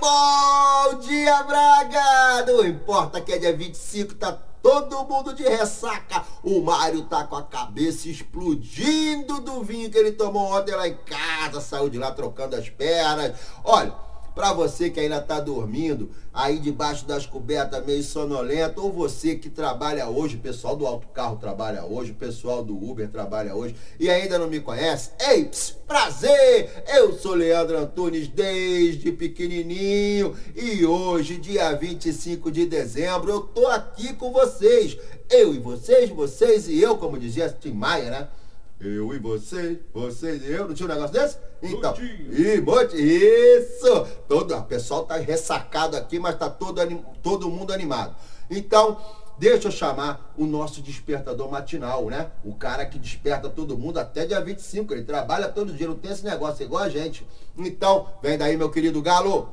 bom dia, Braga. Não importa que é dia 25, tá todo mundo de ressaca. O Mário tá com a cabeça explodindo do vinho que ele tomou ontem lá em casa, saiu de lá trocando as pernas. Olha, para você que ainda tá dormindo, aí debaixo das cobertas meio sonolento, ou você que trabalha hoje, o pessoal do autocarro trabalha hoje, o pessoal do Uber trabalha hoje e ainda não me conhece, ei, prazer! Eu sou Leandro Antunes desde pequenininho e hoje, dia 25 de dezembro, eu tô aqui com vocês. Eu e vocês, vocês e eu, como dizia Tim Maia, né? Eu e você, vocês e eu. Não tinha um negócio desse? Então. E, bote, isso! Todo, o pessoal tá ressacado aqui, mas tá todo, todo mundo animado. Então, deixa eu chamar o nosso despertador matinal, né? O cara que desperta todo mundo até dia 25. Ele trabalha todo dia, não tem esse negócio igual a gente. Então, vem daí, meu querido Galo.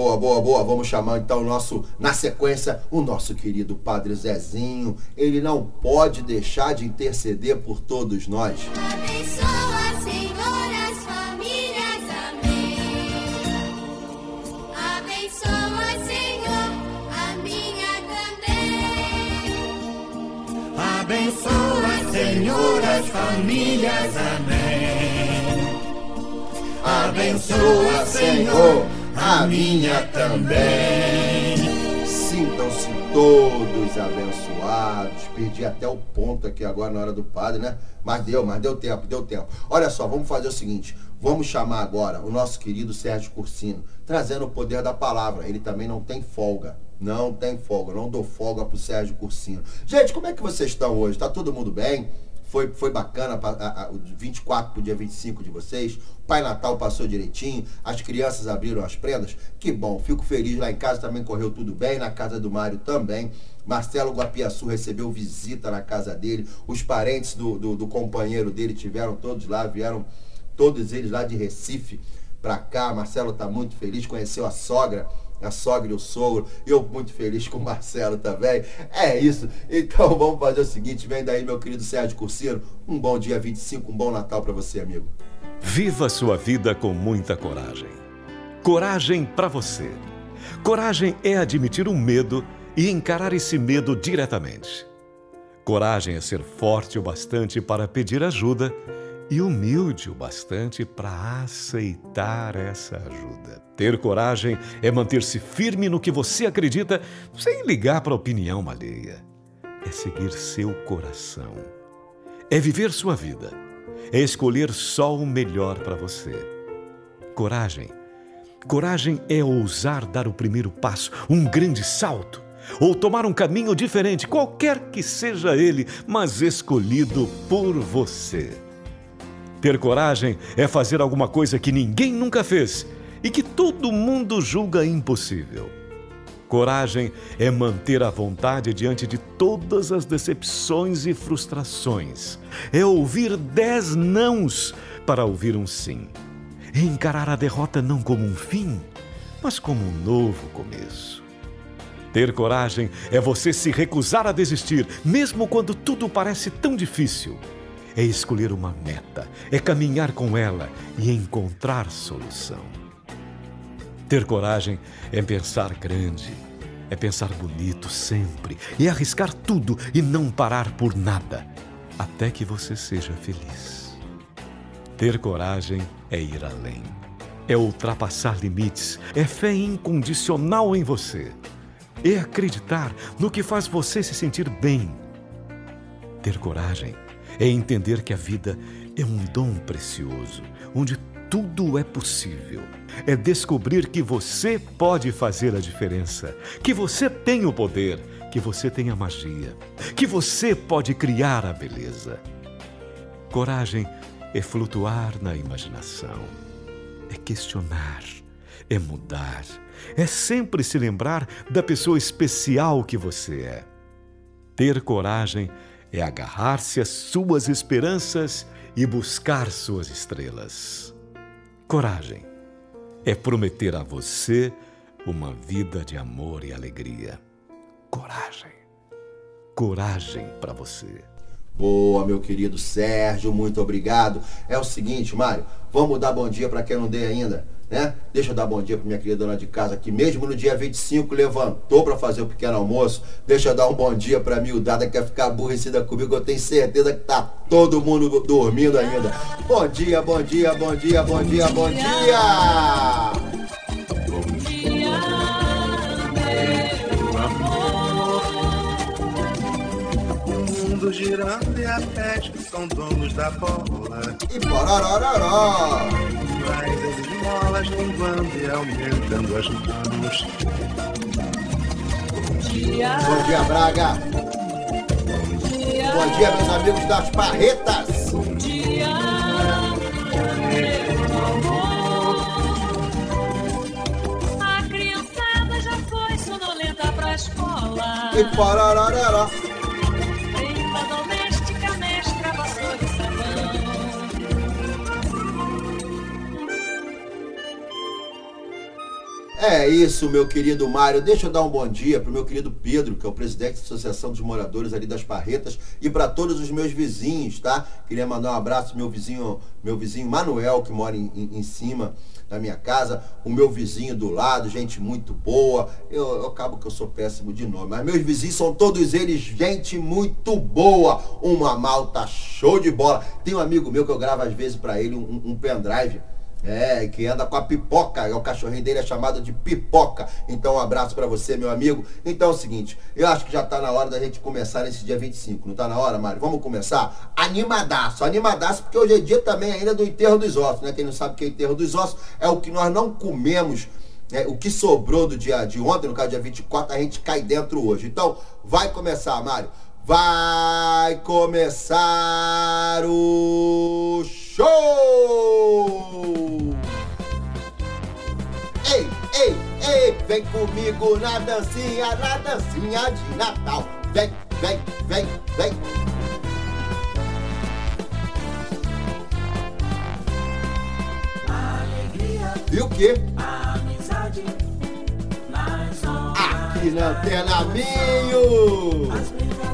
Boa, boa, boa. Vamos chamar então o nosso, na sequência, o nosso querido Padre Zezinho. Ele não pode deixar de interceder por todos nós. Abençoa, Senhor, as famílias. Amém. Abençoa, Senhor, a minha também. Abençoa, Senhor, as famílias. Amém. Abençoa, Senhor, a minha também. Sintam-se todos abençoados. Perdi até o ponto aqui agora na hora do padre, né? Mas deu, mas deu tempo, deu tempo. Olha só, vamos fazer o seguinte. Vamos chamar agora o nosso querido Sérgio Cursino, trazendo o poder da palavra. Ele também não tem folga. Não tem folga, não dou folga pro Sérgio Cursino. Gente, como é que vocês estão hoje? Tá todo mundo bem? Foi, foi bacana, a, a, o 24 pro dia 25 de vocês. O Pai Natal passou direitinho. As crianças abriram as prendas. Que bom, fico feliz. Lá em casa também correu tudo bem. Na casa do Mário também. Marcelo Guapiaçu recebeu visita na casa dele. Os parentes do, do, do companheiro dele tiveram todos lá, vieram todos eles lá de Recife pra cá. Marcelo tá muito feliz, conheceu a sogra a sogra e o sogro, eu muito feliz com o Marcelo também. É isso. Então vamos fazer o seguinte, vem daí meu querido Sérgio Cursino, um bom dia 25, um bom Natal para você, amigo. Viva sua vida com muita coragem. Coragem para você. Coragem é admitir um medo e encarar esse medo diretamente. Coragem é ser forte o bastante para pedir ajuda e humilde o bastante para aceitar essa ajuda. Ter coragem é manter-se firme no que você acredita sem ligar para a opinião alheia. É seguir seu coração. É viver sua vida. É escolher só o melhor para você. Coragem. Coragem é ousar dar o primeiro passo, um grande salto, ou tomar um caminho diferente, qualquer que seja ele, mas escolhido por você. Ter coragem é fazer alguma coisa que ninguém nunca fez e que todo mundo julga impossível. Coragem é manter a vontade diante de todas as decepções e frustrações. É ouvir dez nãos para ouvir um sim. É encarar a derrota não como um fim, mas como um novo começo. Ter coragem é você se recusar a desistir, mesmo quando tudo parece tão difícil é escolher uma meta, é caminhar com ela e encontrar solução. Ter coragem é pensar grande, é pensar bonito sempre, e arriscar tudo e não parar por nada, até que você seja feliz. Ter coragem é ir além, é ultrapassar limites, é fé incondicional em você, é acreditar no que faz você se sentir bem. Ter coragem É entender que a vida é um dom precioso, onde tudo é possível. É descobrir que você pode fazer a diferença, que você tem o poder, que você tem a magia, que você pode criar a beleza. Coragem é flutuar na imaginação, é questionar, é mudar, é sempre se lembrar da pessoa especial que você é. Ter coragem é agarrar-se às suas esperanças e buscar suas estrelas. Coragem é prometer a você uma vida de amor e alegria. Coragem. Coragem para você. Boa, meu querido Sérgio, muito obrigado. É o seguinte, Mário, vamos dar bom dia para quem não dei ainda, né? Deixa eu dar bom dia para minha querida dona de casa que mesmo no dia 25 levantou para fazer o pequeno almoço. Deixa eu dar um bom dia para a miudada que quer ficar aborrecida comigo. Eu tenho certeza que tá todo mundo dormindo ainda. Bom dia, bom dia, bom dia, bom dia, bom dia. O mundo girando e a pet são donos da bola. E pororororó. Mas as esmolas linguando e aumentando as mãos. Bom dia, Braga. Bom dia, meus amigos das Barretas. A criançada já foi sonolenta pra escola. E pororororó. É isso, meu querido Mário. Deixa eu dar um bom dia pro meu querido Pedro, que é o presidente da Associação dos Moradores ali das Barretas, e para todos os meus vizinhos, tá? Queria mandar um abraço pro meu vizinho, meu vizinho Manuel, que mora em, em- em cima da minha casa, o meu vizinho do lado, gente muito boa. Eu, eu acabo que eu sou péssimo de nome, mas meus vizinhos são todos eles gente muito boa. Uma malta show de bola. Tem um amigo meu que eu gravo às vezes para ele um, um pendrive. É, que anda com a pipoca, é o cachorrinho dele é chamado de pipoca. Então, um abraço pra você, meu amigo. Então é o seguinte, eu acho que já tá na hora da gente começar nesse dia 25. Não tá na hora, Mário? Vamos começar? Animadaço, animadaço, porque hoje é dia também ainda do enterro dos ossos, né? Quem não sabe o que é enterro dos ossos é o que nós não comemos. né? o que sobrou do dia de ontem, no caso dia 24, a gente cai dentro hoje. Então, vai começar, Mário. Vai começar o show! Ei, ei, ei, vem comigo na dancinha, na dancinha de Natal. Vem, vem, vem, vem. E o quê? Aqui na Antena Minho.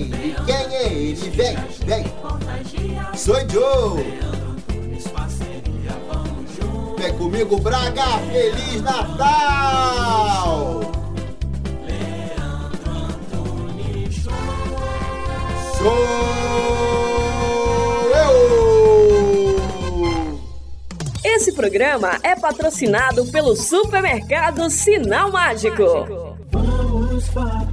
Quem é ele? Quem é ele? Vem, vem. Sou Joe. Vem comigo, Braga. Feliz Natal. Sou eu. Esse programa é patrocinado pelo supermercado Sinal Mágico. Vamos.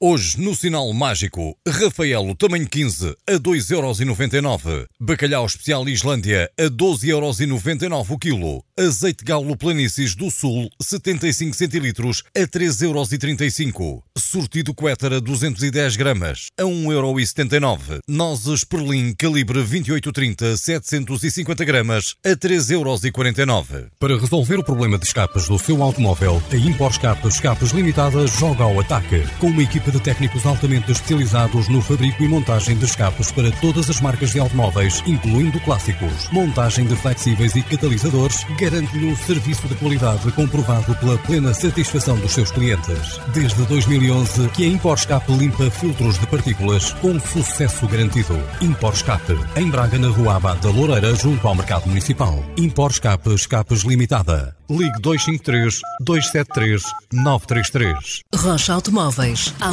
Hoje, no Sinal Mágico, Rafaelo tamanho 15 a 2,99€. Bacalhau especial Islândia a 12,99€ o quilo. Azeite galo Planícies do Sul 75 centilitros a 3,35€. Sortido Quétara 210 gramas a 1,79€. Nozes Perlim calibre 2830 750 gramas a 3,49€. Para resolver o problema de escapes do seu automóvel, a Impor Escapes Escapes Limitada joga ao ataque. Com uma de técnicos altamente especializados no fabrico e montagem de escapes para todas as marcas de automóveis, incluindo clássicos. Montagem de flexíveis e catalisadores garante-lhe um serviço de qualidade comprovado pela plena satisfação dos seus clientes. Desde 2011 que a Impor Escape limpa filtros de partículas com sucesso garantido. Impor Escape, em Braga, na Rua Abad da Loureira, junto ao Mercado Municipal. Impor Escape Escapes Limitada. Ligue 253 273 933. Rocha Automóveis, há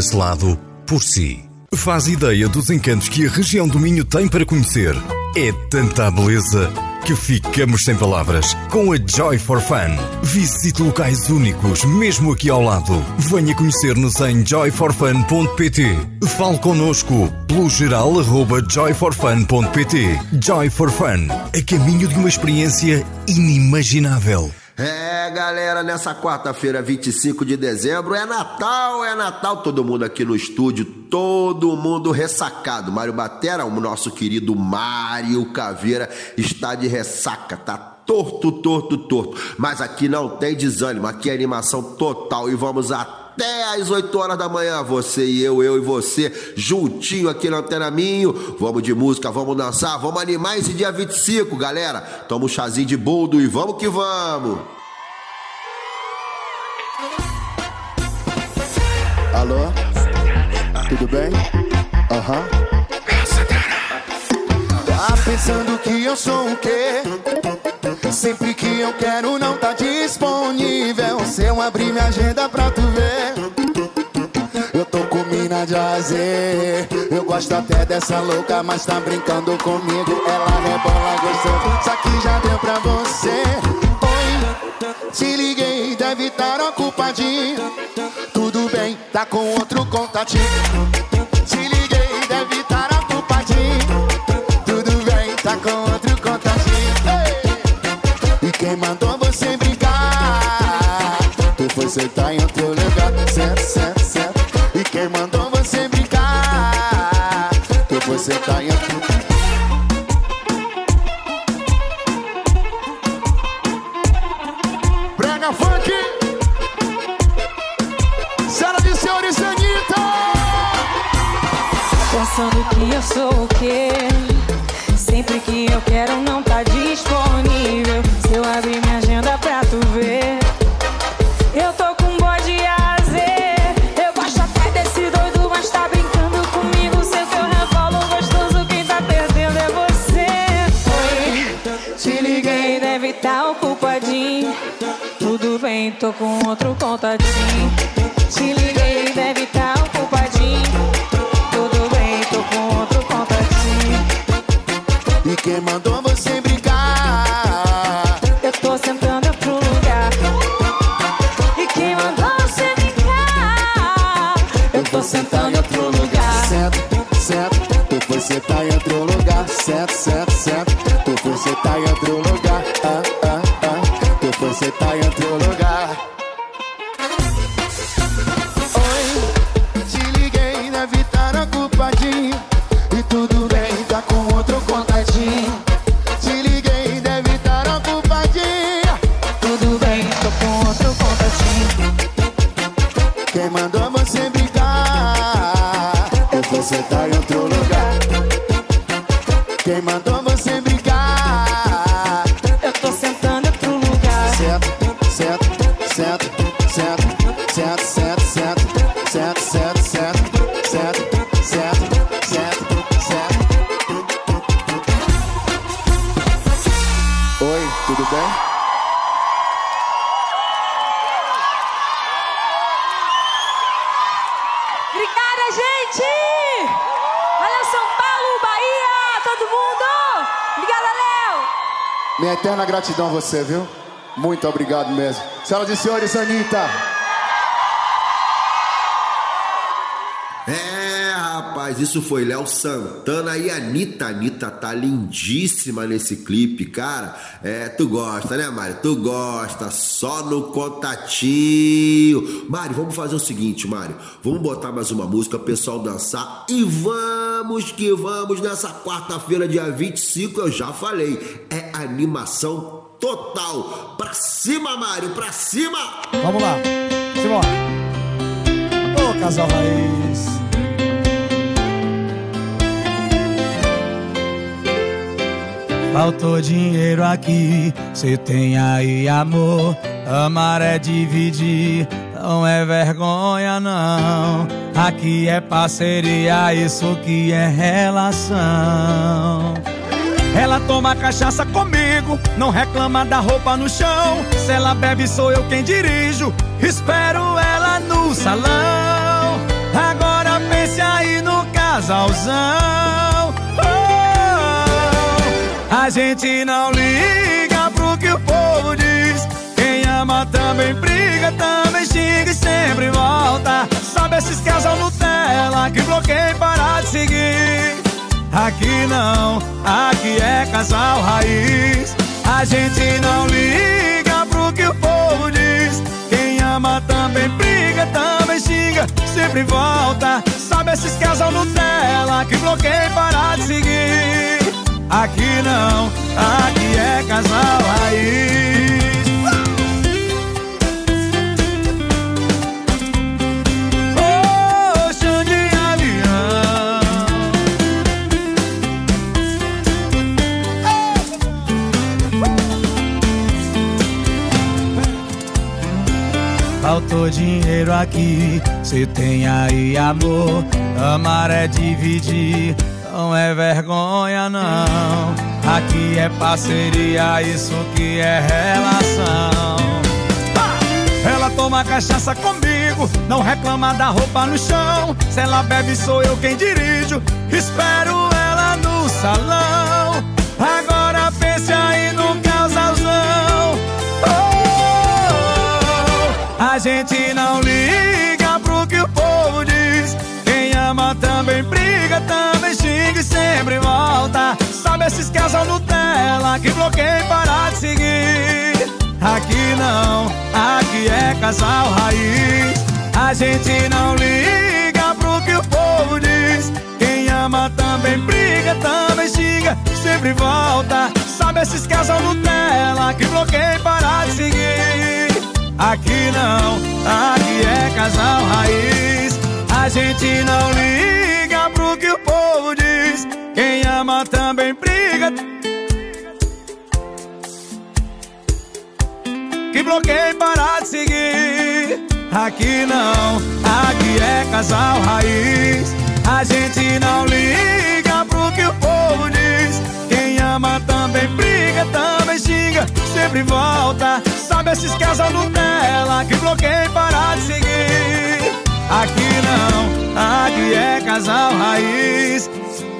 desse lado por si. Faz ideia dos encantos que a região do Minho tem para conhecer. É tanta beleza que ficamos sem palavras com a Joy for Fun. Visite locais únicos, mesmo aqui ao lado. Venha conhecer-nos em joyforfun.pt. Fale connosco pelo geral arroba joyforfun.pt. Joy for Fun, a caminho de uma experiência inimaginável. É, galera, nessa quarta-feira, 25 de dezembro, é Natal, é Natal. Todo mundo aqui no estúdio, todo mundo ressacado. Mário Batera, o nosso querido Mário Caveira, está de ressaca, tá torto, torto, torto. Mas aqui não tem desânimo, aqui é animação total e vamos até às 8 horas da manhã, você e eu, eu e você, juntinho aqui na Antena Minho. Vamos de música, vamos dançar, vamos animar esse dia 25, galera. Toma um chazinho de boldo e vamos que vamos. Alô? Tudo bem? Aham. Tá pensando que eu sou o quê? Sempre que eu quero não tá disponível. Se eu abrir minha agenda pra tu ver, eu tô com mina de azer. Eu gosto até dessa louca, mas tá brincando comigo. Ela rebola gostoso, isso aqui já deu pra você. Oi, te liguei, deve estar ocupadinho. Tudo bem, tá com outro contatinho. Você tá entrando gratidão a você, viu? Muito obrigado mesmo. Senhoras e senhores, Anitta. É, rapaz, isso foi Léo Santana e Anitta. Anitta tá lindíssima nesse clipe, cara. É, tu gosta, né, Mário? Tu gosta, só no contatinho. Mário, vamos fazer o seguinte, Mário. Vamos botar mais uma música, o pessoal dançar e vamos que vamos nessa quarta-feira, dia 25, eu já falei. É animação total. Pra cima, Mário, pra cima! Vamos lá. Simbora. Ô, casal raiz. Faltou dinheiro aqui, cê tem aí amor. Amar é dividir, não é vergonha não. Aqui é parceria, isso que é relação. Ela toma cachaça comigo, não reclama da roupa no chão. Se ela bebe, sou eu quem dirijo. Espero ela no salão. Agora pense aí no casalzão. A gente não liga pro que o povo diz. Quem ama também briga, também xinga e sempre volta. Sabe esses casal Nutella que bloqueia e para de seguir. Aqui não, aqui é casal raiz. A gente não liga pro que o povo diz. Quem ama também briga, também xinga, sempre volta. Sabe esses casal Nutella que bloqueia e para de seguir. Aqui não, aqui é casal raiz. Ô, Xande Avião. Faltou dinheiro aqui, cê tem aí amor. Amar é dividir, não é vergonha não. Aqui é parceria, isso que é relação. Ela toma cachaça comigo, não reclama da roupa no chão. Se ela bebe, sou eu quem dirijo. Espero ela no salão. Agora pense aí no casalzão. Oh, a gente não liga pro que o povo diz. Quem ama também briga, xinga e sempre volta. Sabe esses casal Nutella que bloqueia e para de seguir. Aqui não, aqui é casal raiz. A gente não liga pro que o povo diz. Quem ama também briga, também xinga, sempre volta. Sabe esses casal Nutella que bloqueia e para de seguir. Aqui não, aqui é casal raiz. A gente não liga que o povo diz. Quem ama também briga. que bloqueia e para de seguir. Aqui não, aqui é casal raiz. A gente não liga pro que o povo diz. Quem ama também briga, também xinga, sempre volta. Sabe esses casal Nutella que bloqueia e para de seguir. Aqui casal raiz.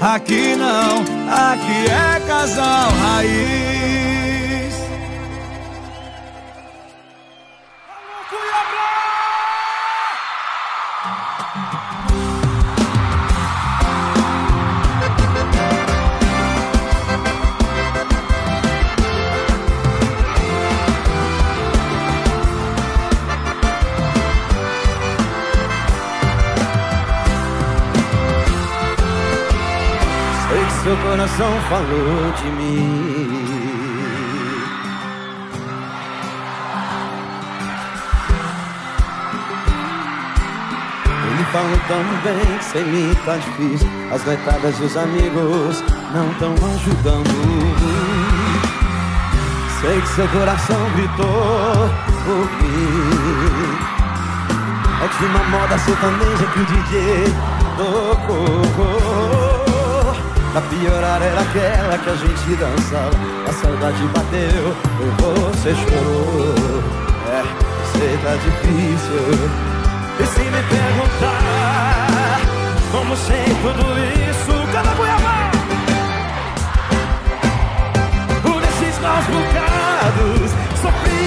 Aqui não, aqui é casal raiz. Coração falou de mim. Ele falou tão bem que sem mim tá difícil. As noitadas e os amigos não tão ajudando. Sei que seu coração gritou por mim. É de uma moda sertaneja que o DJ tocou. Pra piorar era aquela que a gente dançava. A saudade bateu e você chorou. É, sei tá difícil. E se me perguntar Como sei tudo isso Canta Cuiabá! Por esses maus bocados Sofri,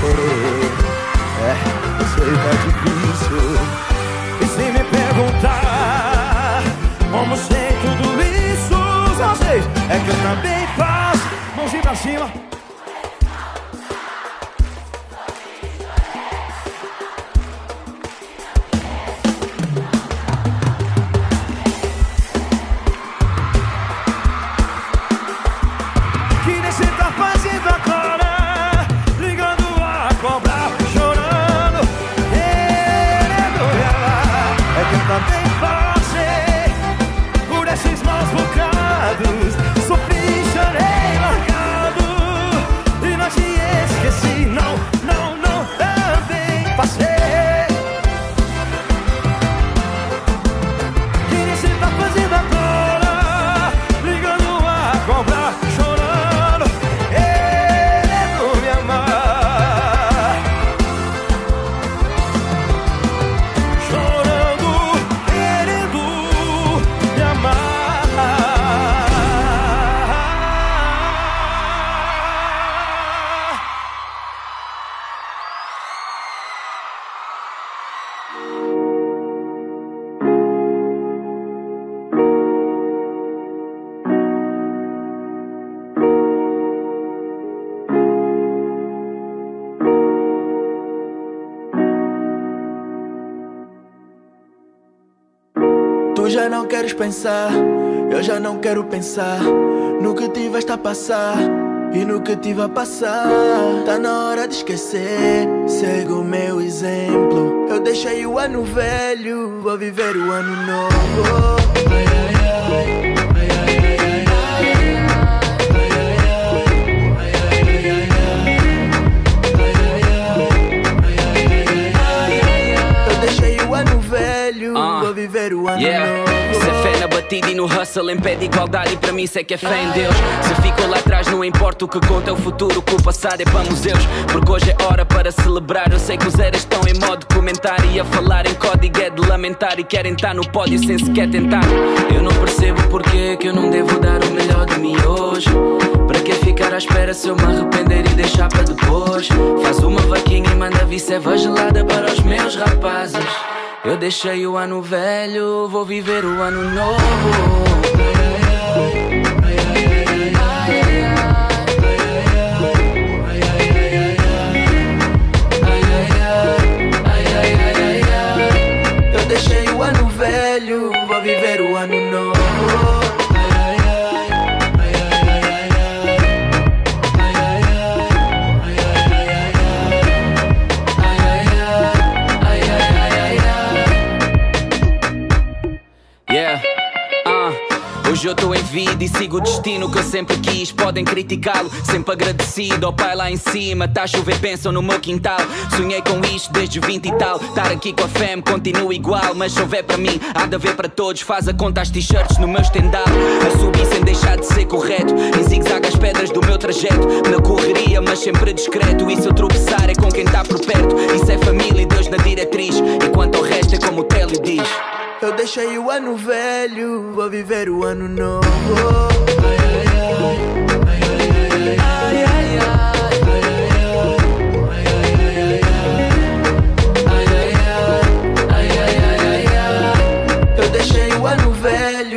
você pensar, eu já não quero pensar no que tiveste a passar e no que tive a passar. Tá na hora de esquecer, segue o meu exemplo. Eu deixei o ano velho, vou viver o ano novo. Ai, ai, ai. Eu deixei o ano velho, vou viver o ano Yeah. E no hustle em pé de igualdade E para mim isso é que é fé em Deus Se ficou lá atrás não importa o que conta é o futuro Que o passado é para museus. Porque hoje é hora para celebrar. Eu sei que os eras estão em modo comentário E a falar em código é de lamentar. E querem estar no pódio sem sequer tentar. Eu não percebo porque que eu não devo dar o melhor de mim hoje. Para que ficar à espera se eu me arrepender e deixar para depois? Faz uma vaquinha e manda vir ceva gelada para os meus rapazes eu deixei o ano velho, vou viver o ano novo. Sigo o destino que eu sempre quis. Podem criticá-lo, sempre agradecido. Ao pai lá em cima, tá a chover, pensam no meu quintal. Sonhei com isto desde os 20 e tal. Estar aqui com a fam continua igual. Mas se houver para mim, há de haver para todos. Faz a conta as t-shirts no meu estendal. A subir sem deixar de ser correto. Em zigue-zague as pedras do meu trajeto. Na correria, mas sempre discreto. E se eu tropeçar é com quem está por perto. Isso é família e Deus na diretriz. Enquanto o resto é como o Télio diz. Eu deixei o ano velho, vou viver o ano novo. Eu deixei o ano velho,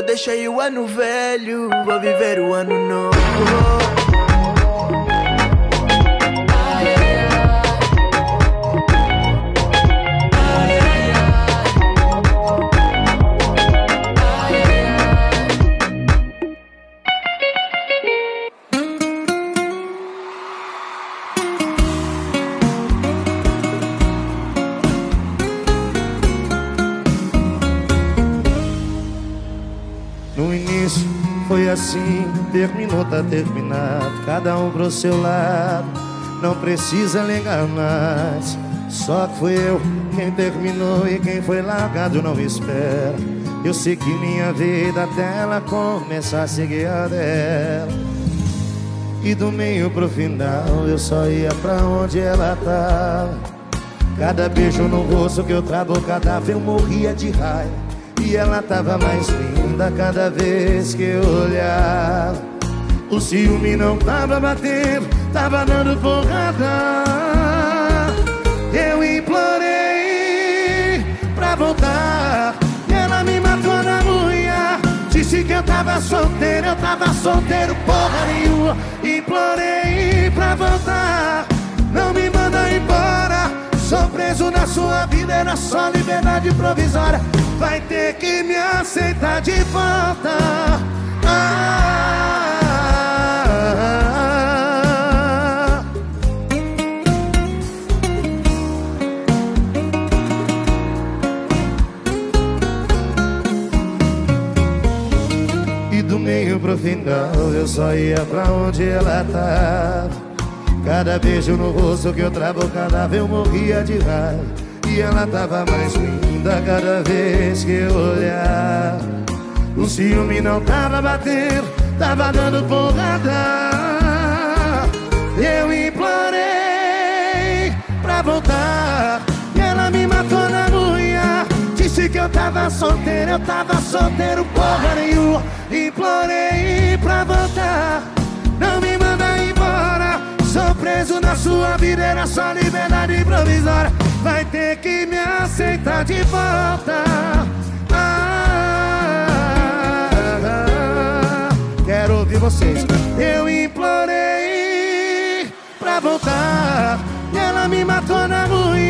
Eu deixei o ano velho, vou viver o ano novo. Terminou, tá terminado. Cada um pro seu lado, não precisa ligar mais. Só que fui eu quem terminou e quem foi largado não espera. Eu segui minha vida até ela começar a seguir a dela. E do meio pro final eu só ia pra onde ela tava. Cada beijo no rosto que eu travo cadáver eu morria de raiva. E ela tava mais linda cada vez que eu olhava. O ciúme não tava batendo, tava dando porrada. Eu implorei pra voltar. Ela me matou na unha. Disse que eu tava solteiro, eu tava solteiro, porra nenhuma. Implorei pra voltar. Não me manda embora. Sou preso na sua vida, era só liberdade provisória. Vai ter que me aceitar de volta. Ah, eu só ia pra onde ela tava. Cada beijo no rosto que eu travo cadáver eu morria de raiva. E ela tava mais linda cada vez que eu olhava. O ciúme não tava batendo, tava dando porrada. Eu implorei pra voltar. Eu tava solteiro, eu tava solteiro, porra nenhuma. Implorei pra voltar. Não me manda embora. Sou preso na sua vida, era só liberdade provisória. Vai ter que me aceitar de volta. Ah, quero ouvir vocês. Eu implorei pra voltar. E ela me matou na unha.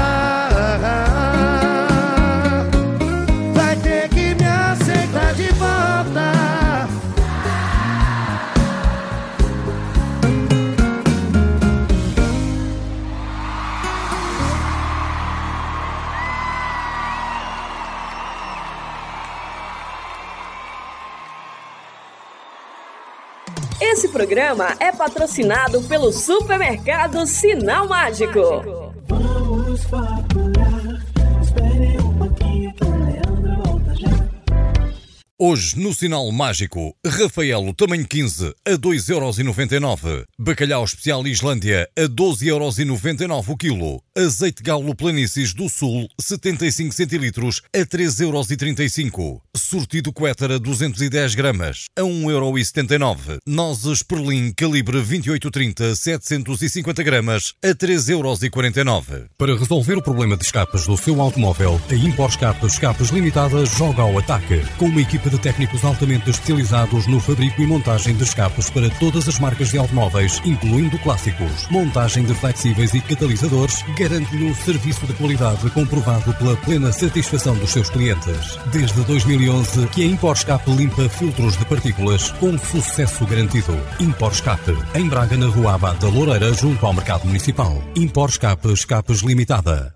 Esse programa é patrocinado pelo supermercado Sinal Mágico. Vamos Hoje, no Sinal Mágico, Rafaelo tamanho 15 a 2,99€. Bacalhau especial Islândia a 12,99€ o quilo. Azeite galo Planícies do Sul 75 centilitros a 3,35€. Sortido Quétara 210 gramas a 1,79€. Nozes Perlim calibre 2830 750 gramas a 3,49€. Para resolver o problema de escapas do seu automóvel, a Impor Escapas Escapas Limitada joga ao ataque. Com uma equipa de técnicos altamente especializados no fabrico e montagem de escapes para todas as marcas de automóveis, incluindo clássicos. Montagem de flexíveis e catalisadores garante-lhe um serviço de qualidade comprovado pela plena satisfação dos seus clientes. Desde 2011 que a Impor Escape limpa filtros de partículas com sucesso garantido. Impor Escape, em Braga, na Rua Abad da Loureira, junto ao Mercado Municipal. Impor Escape Escapes Limitada.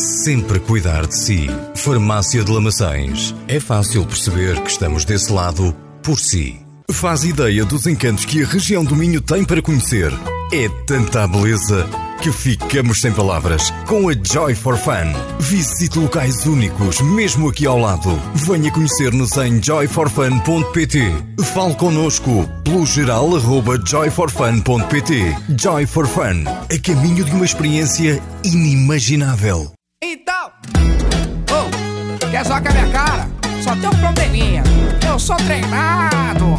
sempre cuidar de si. Farmácia de Lamaçães. É fácil perceber que estamos desse lado por si. Faz ideia dos encantos que a região do Minho tem para conhecer. É tanta beleza que ficamos sem palavras. Com a Joy for Fun. Visite locais únicos, mesmo aqui ao lado. Venha conhecer-nos em joyforfun.pt. Fale connosco pelo geral arroba joyforfun.pt. Joy for Fun. A caminho de uma experiência inimaginável. Oh, quer zoar com a minha cara? Só tem um probleminha. Eu sou treinado.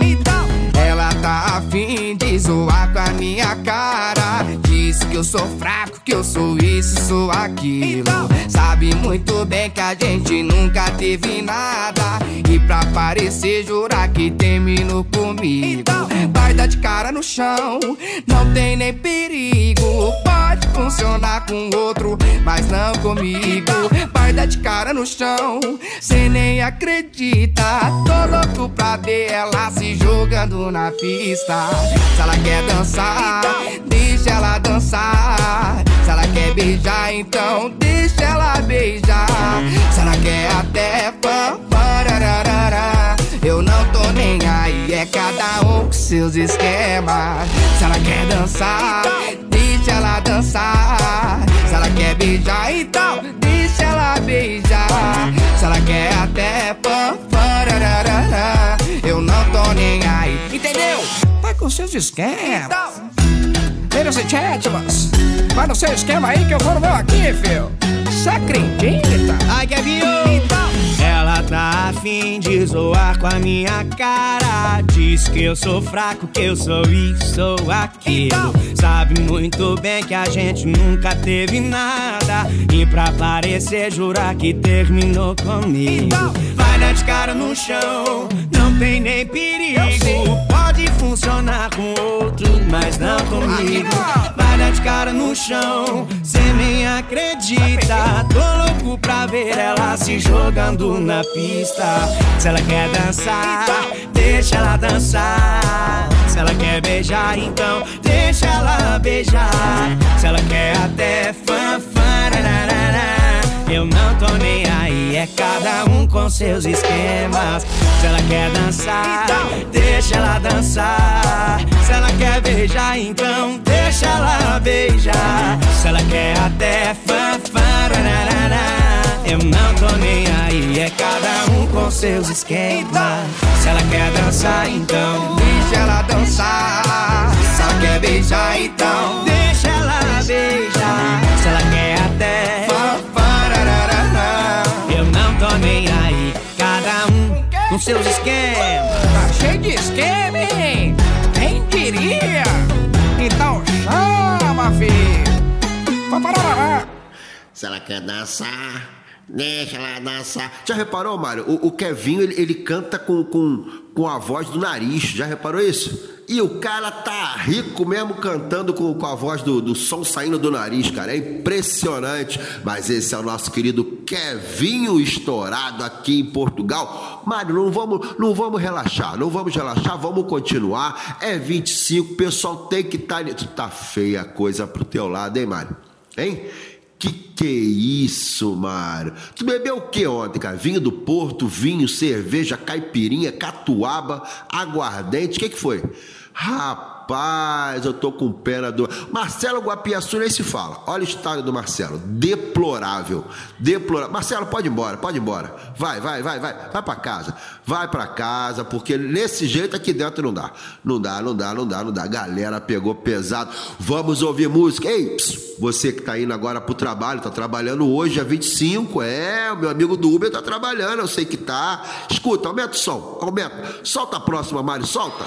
Então, ela tá afim de zoar com a minha cara. Que eu sou fraco, que eu sou isso, sou aquilo. Sabe muito bem que a gente nunca teve nada. E pra parecer, jurar que terminou comigo. Vai dar de cara no chão, não tem nem perigo. Pode funcionar com outro, mas não comigo. Vai dar de cara no chão, cê nem acredita. Tô louco pra ver ela se jogando na pista. Se ela quer dançar, deixa ela dançar. Se ela quer beijar, então deixa ela beijar. Se ela quer até fanfarararara, eu não tô nem aí. É cada um com seus esquemas. Se ela quer dançar, deixa ela dançar. Se ela quer beijar, então deixa ela beijar. Se ela quer até fanfarararara, eu não tô nem aí. Entendeu? Vai com seus esquemas. Ladies and gentlemen, vai no seu esquema aí que eu vou no meu aqui, filho. Você acredita? Ai, Kevinho! Ela tá afim de zoar com a minha cara. Diz que eu sou fraco, que eu sou isso, sou aquilo. Sabe muito bem que a gente nunca teve nada. E pra parecer, jurar que terminou comigo. Vai dar de cara no chão, não tem nem perigo. Funcionar com outro, mas não comigo. Vai dar de cara no chão, cê nem acredita. Tô louco pra ver ela se jogando na pista. Se ela quer dançar, deixa ela dançar. Se ela quer beijar, então deixa ela beijar. Se ela quer até fanfarararara. Eu não tô nem aí, é cada um com seus esquemas. Se ela quer dançar, deixa ela dançar. Se ela quer beijar, então deixa ela beijar. Se ela quer até fanfarararara. Eu não tô nem aí, é cada um com seus esquemas. Se ela quer dançar, então deixa ela dançar. Se ela quer beijar, então deixa ela beijar. Com seus esquemas. Tá cheio de esquema, hein? Quem diria? Então chama, filho. Paparará. Se ela quer dançar, deixa ela dançar. Já reparou, Mário? O, o Kevinho, ele, ele canta com, com, com a voz do nariz. Já reparou isso? E o cara tá rico mesmo cantando com, com a voz do, do som saindo do nariz, cara. É impressionante. Mas esse é o nosso querido Kevinho estourado aqui em Portugal. Mário, não vamos, não vamos relaxar. Não vamos relaxar, vamos continuar. É 25, o pessoal tem que estar. Tá, tá feia a coisa pro teu lado, hein, Mário? Hein? Que que é isso, Mário? Tu bebeu o que ontem, cara? Vinho do Porto, vinho, cerveja, caipirinha, catuaba, aguardente, o que que foi? Rapaz, eu tô com pena do. Marcelo Guapiaçu nem se fala. Olha o estado do Marcelo. Deplorável. Deplorável. Marcelo, pode ir embora, pode ir embora. Vai, vai, vai, vai. Vai pra casa. Vai pra casa, porque nesse jeito aqui dentro não dá. Não dá, não dá, não dá, não dá. Galera pegou pesado. Vamos ouvir música. Ei, pss, você que tá indo agora pro trabalho, tá trabalhando hoje, dia 25. É, o meu amigo do Uber tá trabalhando, eu sei que tá. Escuta, aumenta o som, aumenta. Solta a próxima, Mário, solta.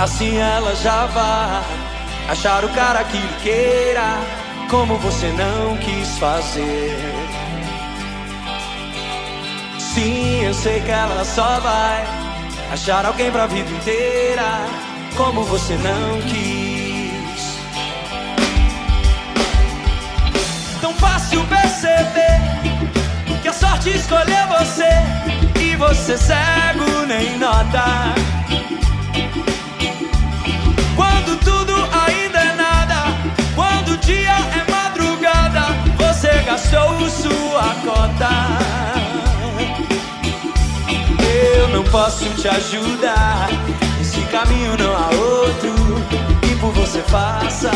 Assim ela já vai achar o cara que lhe queira, como você não quis fazer. Sim, eu sei que ela só vai achar alguém pra vida inteira, como você não quis. Tão fácil perceber que a sorte escolheu você e você cego nem nota. Quando tudo ainda é nada, quando o dia é madrugada, você gastou sua cota posso te ajudar. Esse caminho não há outro que por você faça.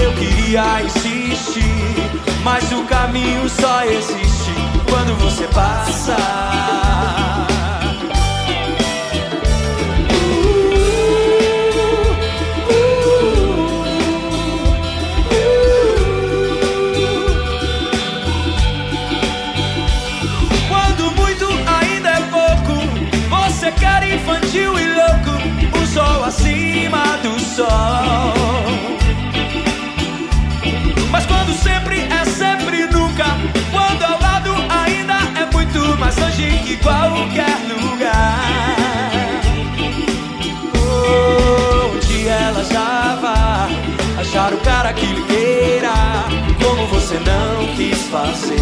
Eu queria insistir, mas o caminho só existe quando você passa. Sol. Mas quando sempre é sempre nunca, quando ao lado ainda é muito mais longe que qualquer lugar. Onde ela já vai achar o cara que lhe queira, como você não quis fazer.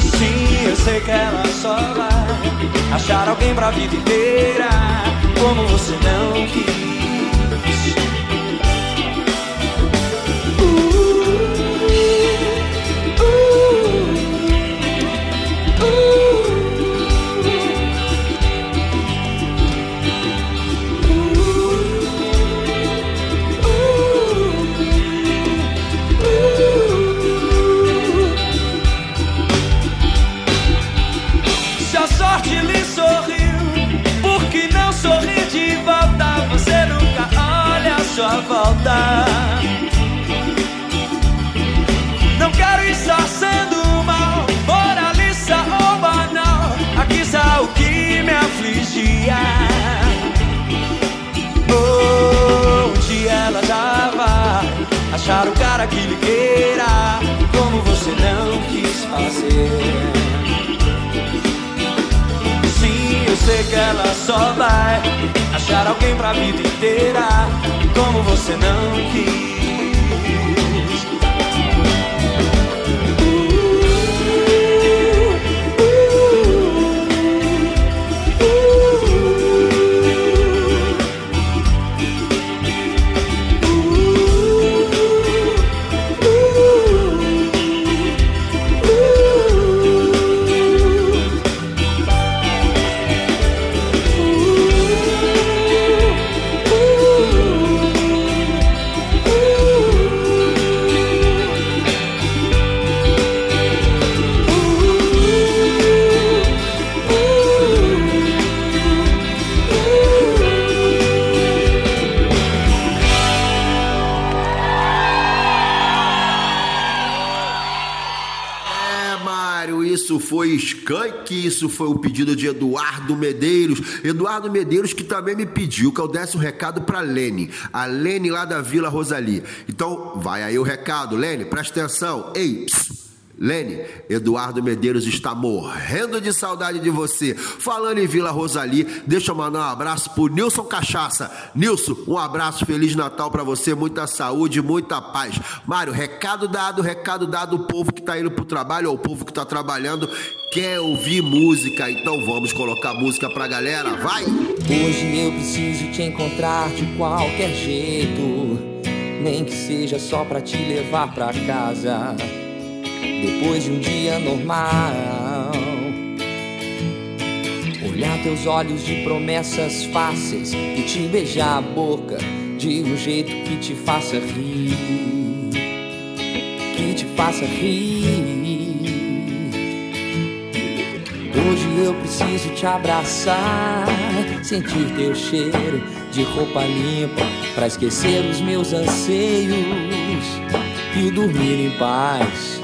Sim, eu sei que ela só vai achar alguém pra vida inteira, como você não quis. Não quero estar sendo mal, moralista ou banal. Aqui está o que me afligia. Onde ela já vai achar o cara que lhe queira, como você não quis fazer. Sim, eu sei que ela só vai achar alguém pra vida inteira, como você não quis. Skank, isso foi o pedido de Eduardo Medeiros. Eduardo Medeiros que também me pediu que eu desse um recado pra Lene, a Lene lá da Vila Rosali. Então, vai aí o recado, Lene, presta atenção. Ei, pss, Lene, Eduardo Medeiros está morrendo de saudade de você. Falando em Vila Rosali, deixa eu mandar um abraço pro Nilson Cachaça. Nilson, um abraço, Feliz Natal pra você, muita saúde, muita paz. Mário, recado dado, recado dado, o povo que tá indo pro trabalho, ou o povo que tá trabalhando, quer ouvir música, então vamos colocar música pra galera, vai! Hoje eu preciso te encontrar de qualquer jeito, nem que seja só pra te levar pra casa. Depois de um dia normal, olhar teus olhos de promessas fáceis e te beijar a boca de um jeito que te faça rir, que te faça rir. Hoje eu preciso te abraçar, sentir teu cheiro de roupa limpa pra esquecer os meus anseios e dormir em paz.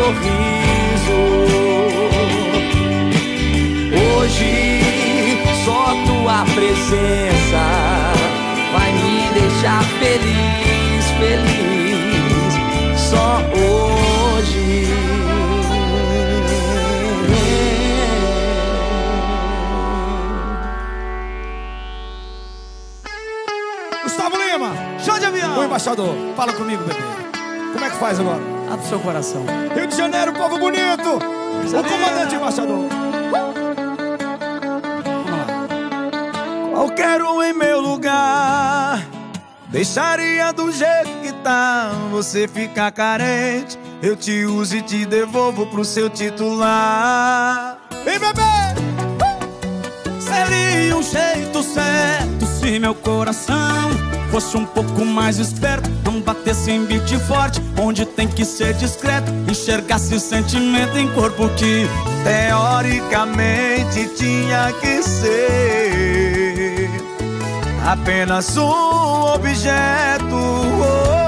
Sorriso. Hoje só tua presença vai me deixar feliz, feliz. Só hoje. Gustavo Lima, show de avião. O embaixador, fala comigo, bebê. Faz agora? Abre seu coração. Rio de Janeiro, povo bonito. O comandante embaixador. Qualquer um em meu lugar Deixaria do jeito que tá Você fica carente Eu te uso e te devolvo pro seu titular Vem bebê! Seria um jeito certo se meu coração fosse um pouco mais esperto. Não batesse em beat forte, onde tem que ser discreto. Enxergasse sentimento em corpo que Teoricamente tinha que ser Apenas um objeto Ah,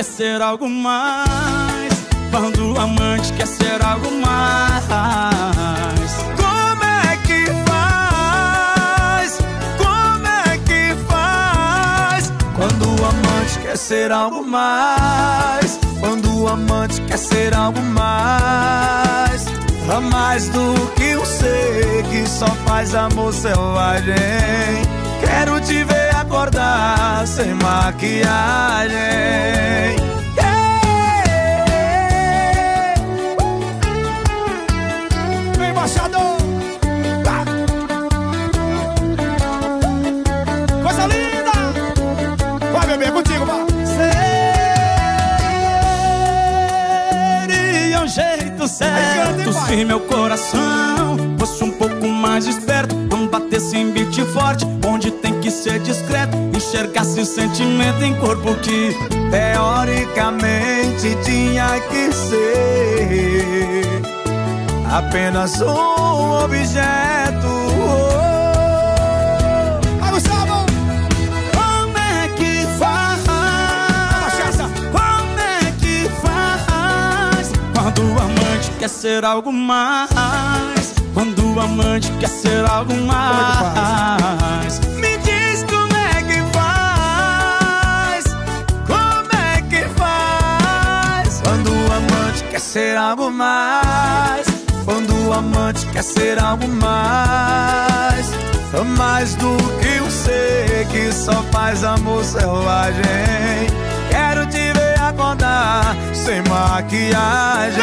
quer ser algo mais. Quando o amante quer ser algo mais. Como é que faz? Como é que faz? Quando o amante quer ser algo mais. Quando o amante quer ser algo mais. A mais do que um ser que só faz amor selvagem. Quero te ver acordar sem maquiagem. Vem, embaixador! Coisa linda! Vai, bebê, contigo, vá! Seria um jeito certo se meu coração fosse um pouco mais esperto. Não batesse em beat forte, onde tem que ser discreto. Enxergasse sentimento em corpo que Teoricamente tinha que ser apenas um objeto. Quer ser algo mais. Quando o amante quer ser algo mais. Me diz como é que faz? Como é que faz? Quando o amante quer ser algo mais. Quando o amante quer ser algo mais. Mais do que um ser que só faz amor selvagem. Quero te ver acordar sem maquiagem.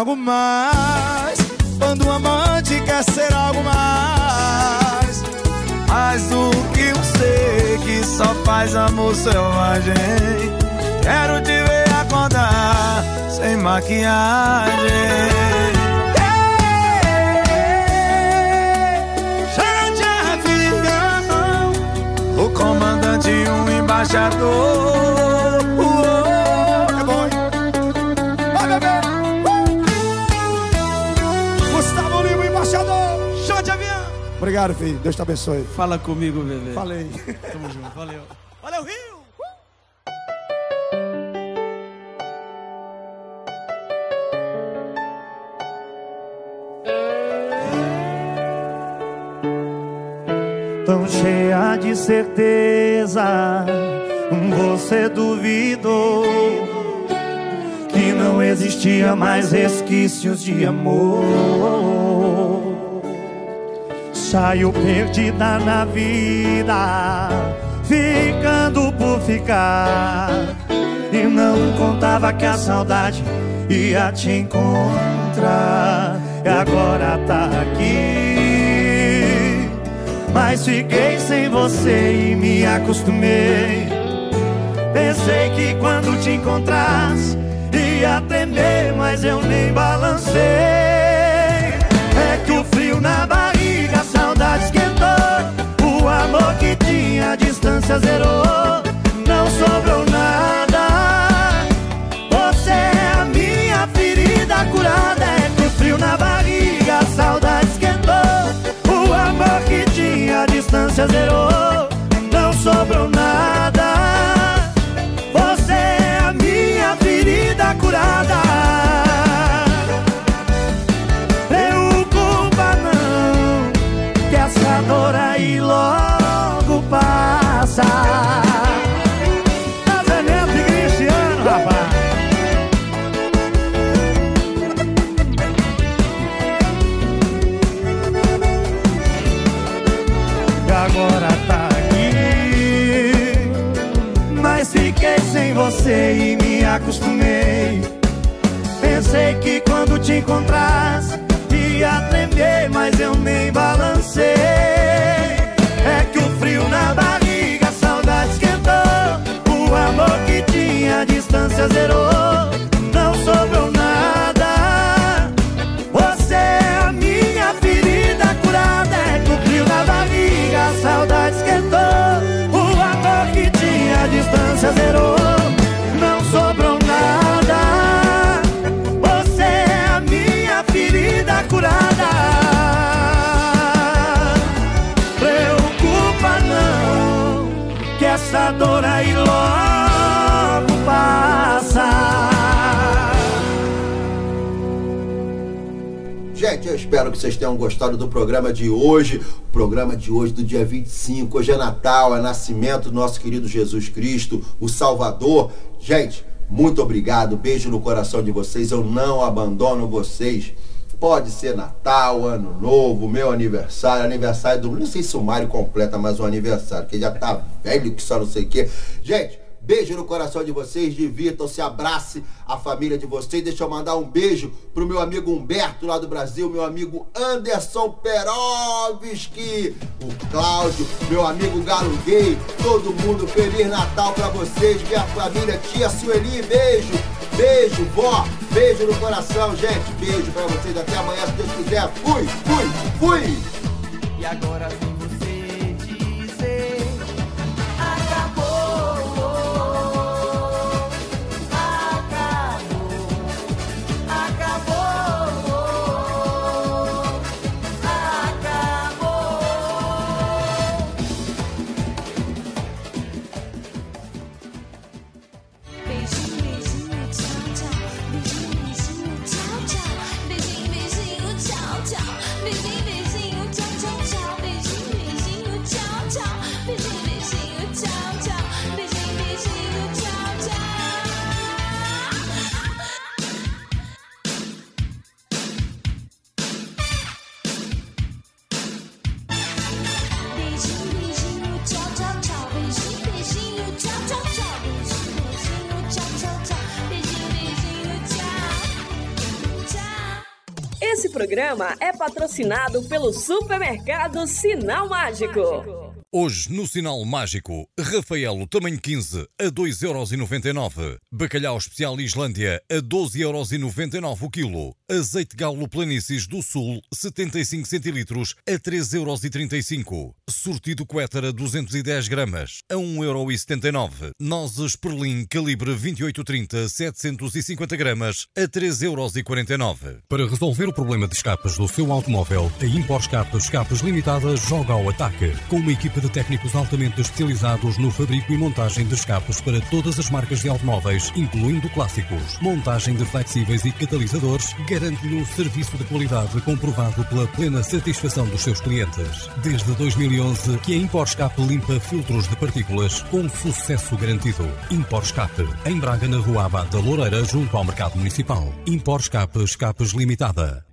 Algo mais. Quando o amante quer ser algo mais. Mais do que um ser que só faz amor selvagem. Quero te ver acordar sem maquiagem. Chante avião O comandante um embaixador embaixador! Chante avião! Obrigado, filho. Deus te abençoe. Fala comigo, bebê. Falei. Tamo junto, valeu. Valeu, Rio! Tão cheia de certeza, você duvidou que não existia mais resquícios de amor. Saiu perdida na vida, ficando por ficar. E não contava que a saudade ia te encontrar. E agora tá aqui. Mas fiquei sem você e me acostumei. Pensei que quando te encontrasse ia tremer, mas eu nem balancei. Amor que tinha, a distância zerou. Não sobrou nada. Você é a minha ferida curada. É o frio na barriga, a saudade esquentou. O amor que tinha, a distância zerou. Não sobrou nada. Passa. Casamento de Cristiano, rapaz. E agora tá aqui. Mas fiquei sem você e me acostumei. Pensei que quando te encontrasse ia tremer, mas eu nem distância zerou. Não sobrou nada. Você é a minha ferida curada. É que o na barriga, saudade esquentou. O amor que tinha, a distância zerou. Não sobrou nada. Você é a minha ferida curada. Preocupa não, que essa dor aí logo eu espero que vocês tenham gostado do programa de hoje. O programa de hoje, do dia 25. Hoje é Natal, é nascimento do nosso querido Jesus Cristo, o Salvador. Gente, muito obrigado. Beijo no coração de vocês. Eu não abandono vocês. Pode ser Natal, Ano Novo, meu aniversário, aniversário do. Não sei se o Mário completa mais um aniversário, que já tá velho que só não sei o quê. Gente, beijo no coração de vocês, divirtam-se, abrace a família de vocês. Deixa eu mandar um beijo pro meu amigo Humberto lá do Brasil, meu amigo Anderson Perovski, o Cláudio, meu amigo Galo Gay, todo mundo, Feliz Natal pra vocês, minha família, tia Sueli, beijo. Beijo, vó. Beijo no coração, gente. Beijo pra vocês. Até amanhã, se Deus quiser. Fui, fui, fui. E agora programa é patrocinado pelo supermercado Sinal Mágico. Hoje, no Sinal Mágico, Rafaelo tamanho 15 a 2,99€. Bacalhau especial Islândia a 12,99€ o quilo. Azeite galo Planícies do Sul 75 centilitros a 3,35€. Sortido Quétara 210 gramas a 1,79€. Nozes Perlim calibre 2830 750 gramas a 3,49€. Para resolver o problema de escapas do seu automóvel, a Impor Escapas Escapas Limitada joga ao ataque. Com uma equipa de técnicos altamente especializados no fabrico e montagem de escapes para todas as marcas de automóveis, incluindo clássicos. Montagem de flexíveis e catalisadores garante-lhe um serviço de qualidade comprovado pela plena satisfação dos seus clientes. Desde 2011 que a Impor Escape limpa filtros de partículas com sucesso garantido. Impor Escape, em Braga, na Rua Abad da Loureira, junto ao Mercado Municipal. Impor Escape Escapes Limitada.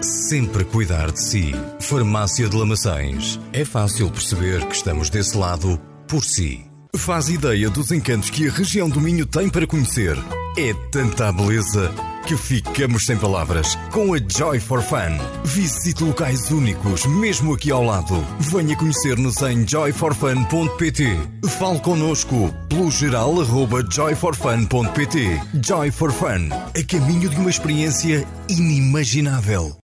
sempre cuidar de si. Farmácia de Lamaçães. É fácil perceber que estamos desse lado por si. Faz ideia dos encantos que a região do Minho tem para conhecer. É tanta beleza que ficamos sem palavras. Com a Joy for Fun. Visite locais únicos, mesmo aqui ao lado. Venha conhecer-nos em joyforfun.pt. Fale connosco pelo geral arroba joyforfun.pt. Joy for Fun. A caminho de uma experiência inimaginável.